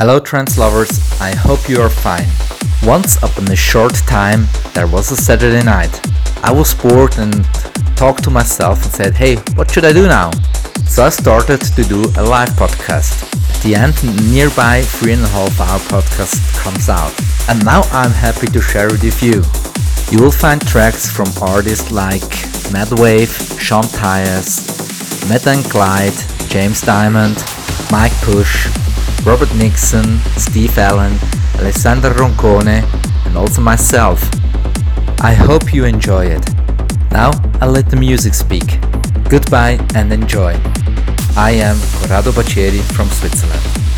Hello, trance lovers, I hope you are fine. Once upon a short time, there was a Saturday night. I was bored and talked to myself and said, hey, what should I do now? So I started to do a live podcast. At the end, nearby three and a half hour podcast comes out. And now I'm happy to share it with you. You will find tracks from artists like Madwave, Sean Tyas, Matt and Clyde, James Dymond, Mike Push, Robert Nixon, Steve Allen, Alessandro Roncone, and also myself. I hope you enjoy it. Now I'll let the music speak. Goodbye and enjoy. I am Corrado Baccelli from Switzerland.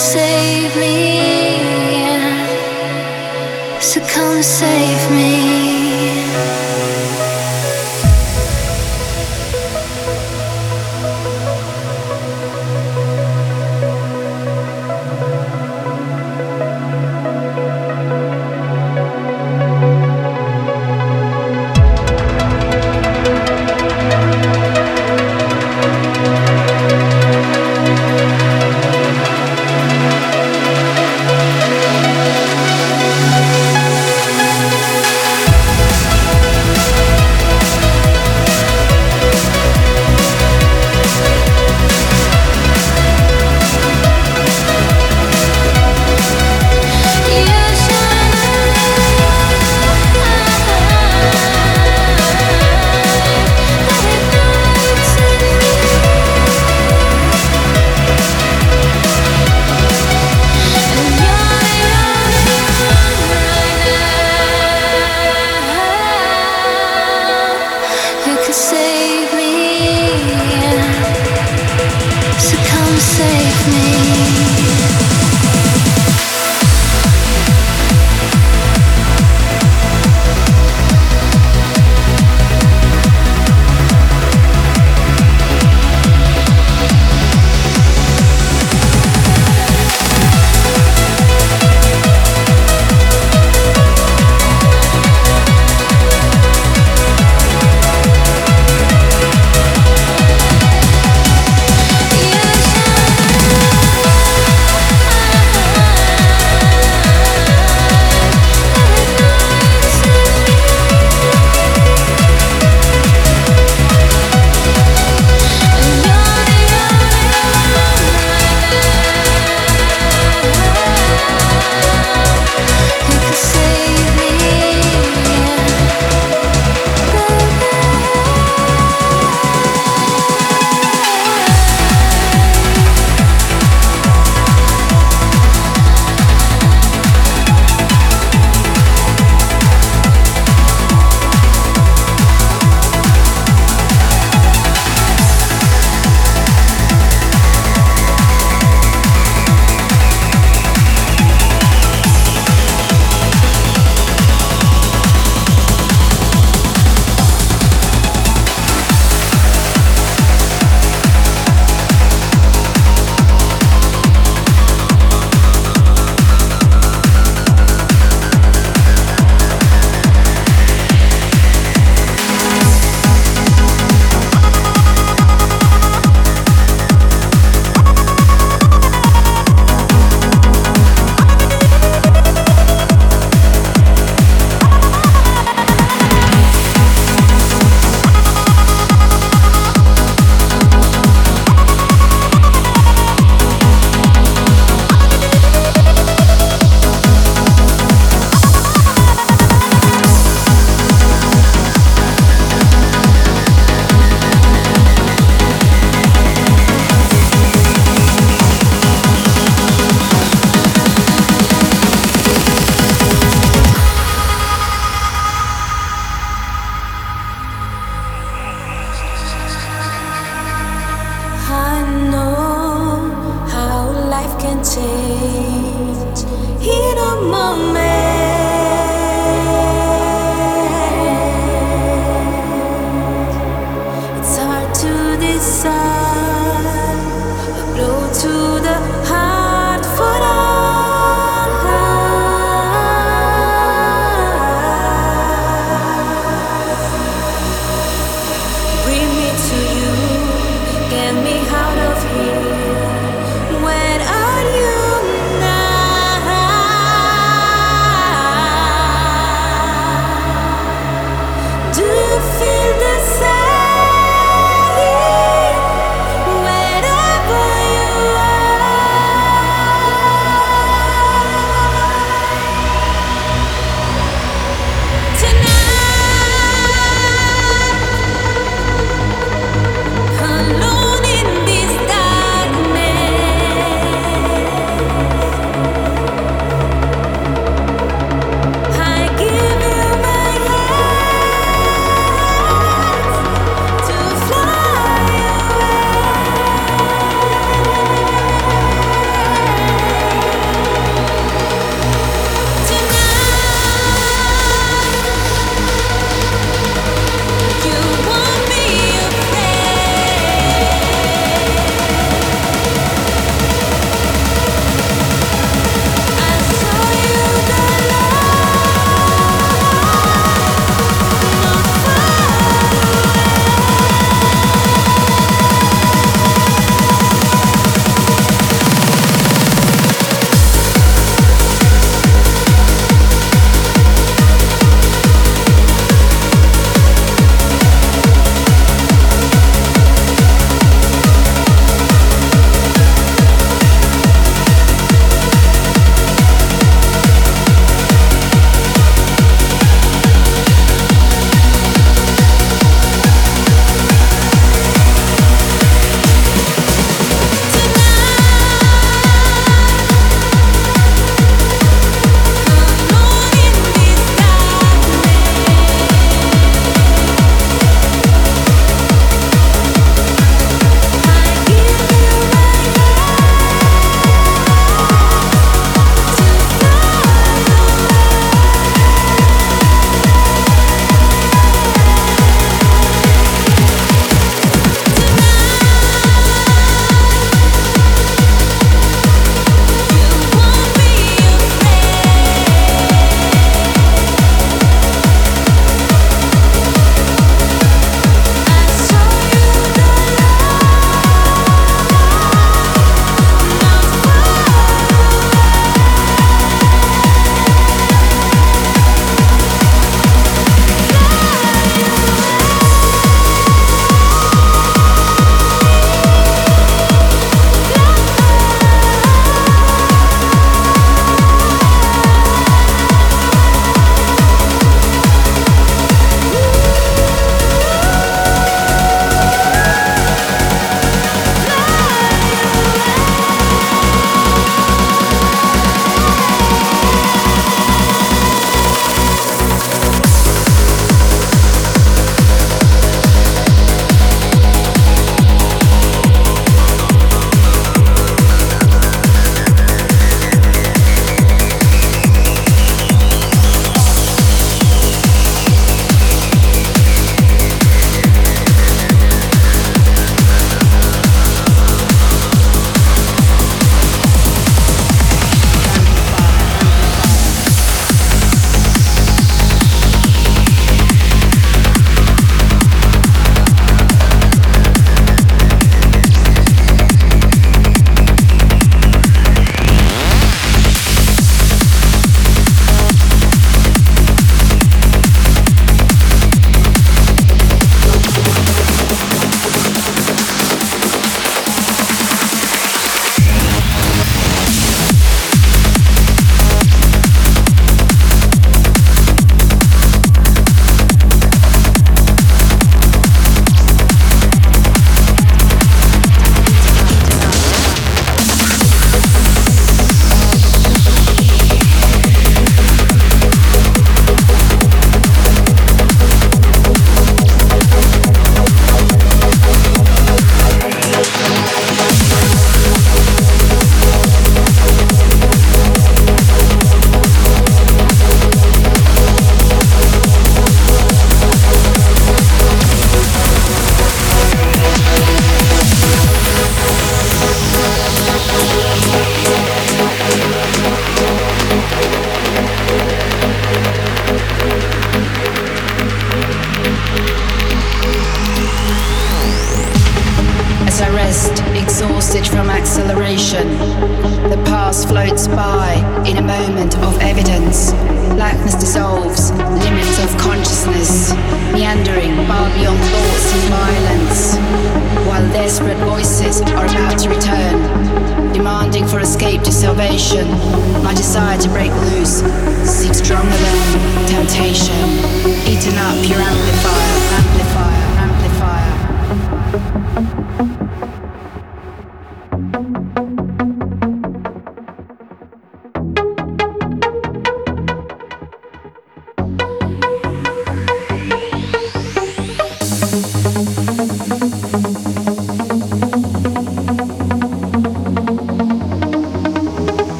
save me. Yeah. So come save.